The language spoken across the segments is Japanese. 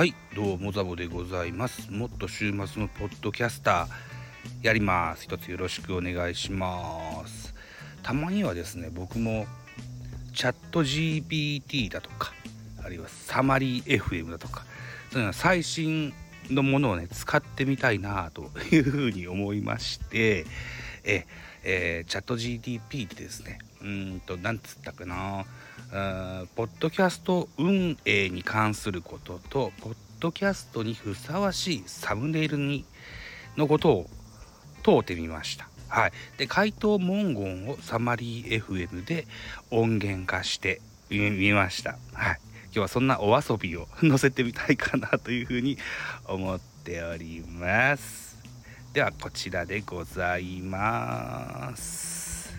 はいどうもザボでございます。もっと週末のポッドキャスターやります。一つよろしくお願いします。たまにはですね僕もチャット GPT だとかあるいはサマリー FM だとかそういうの最新のものをね使ってみたいなというふうに思いましてええー、チャット GTP ってですねうんとなんつったかな。ポッドキャスト運営に関することとポッドキャストにふさわしいサムネイルにのことを問うてみました。はい、で回答文言をサマリー FM で音源化してみました。はい、今日はそんなお遊びを載せてみたいかなというふうに思っております。ではこちらでございます。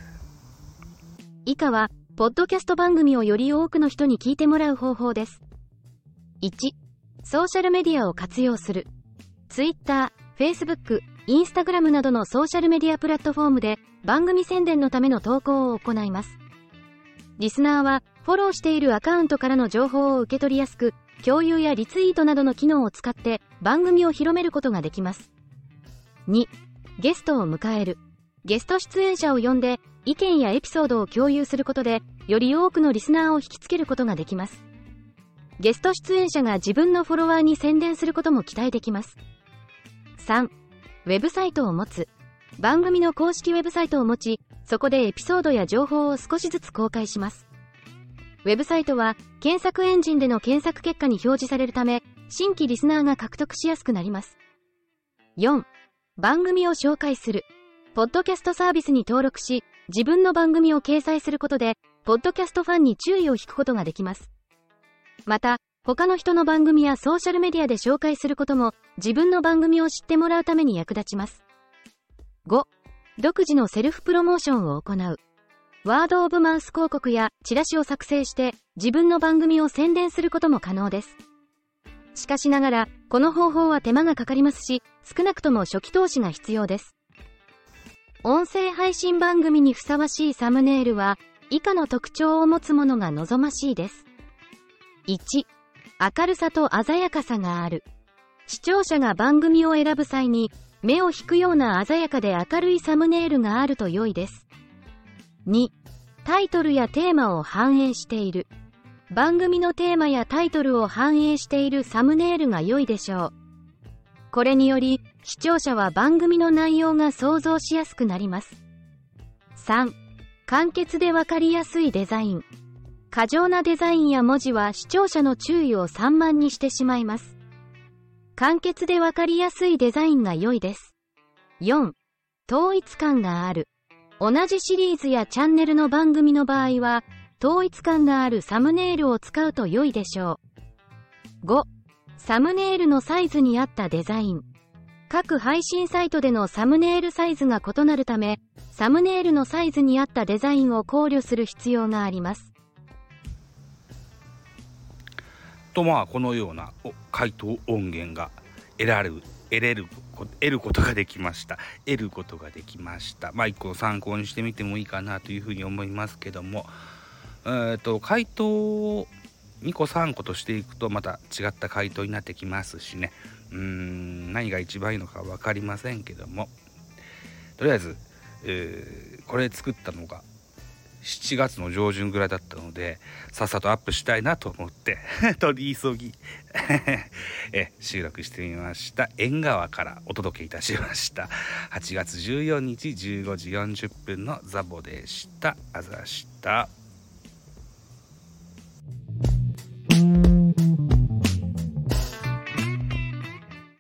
以下はポッドキャスト番組をより多くの人に聞いてもらう方法です。1、ソーシャルメディアを活用する。Twitter、Facebook、Instagram などのソーシャルメディアプラットフォームで番組宣伝のための投稿を行います。リスナーはフォローしているアカウントからの情報を受け取りやすく、共有やリツイートなどの機能を使って番組を広めることができます。2、ゲストを迎える。ゲスト出演者を呼んで意見やエピソードを共有することで、より多くのリスナーを引きつけることができます。ゲスト出演者が自分のフォロワーに宣伝することも期待できます。3、ウェブサイトを持つ。番組の公式ウェブサイトを持ち、そこでエピソードや情報を少しずつ公開します。ウェブサイトは、検索エンジンでの検索結果に表示されるため、新規リスナーが獲得しやすくなります。4、番組を紹介する。ポッドキャストサービスに登録し、自分の番組を掲載することで、ポッドキャストファンに注意を引くことができます。また、他の人の番組やソーシャルメディアで紹介することも、自分の番組を知ってもらうために役立ちます。5、独自のセルフプロモーションを行う。ワードオブマウス広告やチラシを作成して、自分の番組を宣伝することも可能です。しかしながら、この方法は手間がかかりますし、少なくとも初期投資が必要です。音声配信番組にふさわしいサムネイルは、以下の特徴を持つものが望ましいです。1、明るさと鮮やかさがある。視聴者が番組を選ぶ際に、目を引くような鮮やかで明るいサムネイルがあると良いです。2、タイトルやテーマを反映している。番組のテーマやタイトルを反映しているサムネイルが良いでしょう。これにより、視聴者は番組の内容が想像しやすくなります。3. 簡潔でわかりやすいデザイン。過剰なデザインや文字は視聴者の注意を散漫にしてしまいます。簡潔でわかりやすいデザインが良いです。4. 統一感がある。同じシリーズやチャンネルの番組の場合は、統一感があるサムネイルを使うと良いでしょう。5. サムネイルのサイズに合ったデザイン。各配信サイトでのサムネイルサイズが異なるため、サムネイルのサイズに合ったデザインを考慮する必要があります。とまあこのような回答音源が得られる得れる得ることができました得ることができましたまあ一個参考にしてみてもいいかなというふうに思いますけどもえっ、ー、と回答2個3個としていくとまた違った回答になってきますしね。うーん何が一番いいのか分かりませんけども。とりあえず、えー、これ作ったのが7月の上旬ぐらいだったのでさっさとアップしたいなと思って 取り急ぎ え収録してみました。縁側からお届けいたしました。8月14日15時40分のザボでした。あざした。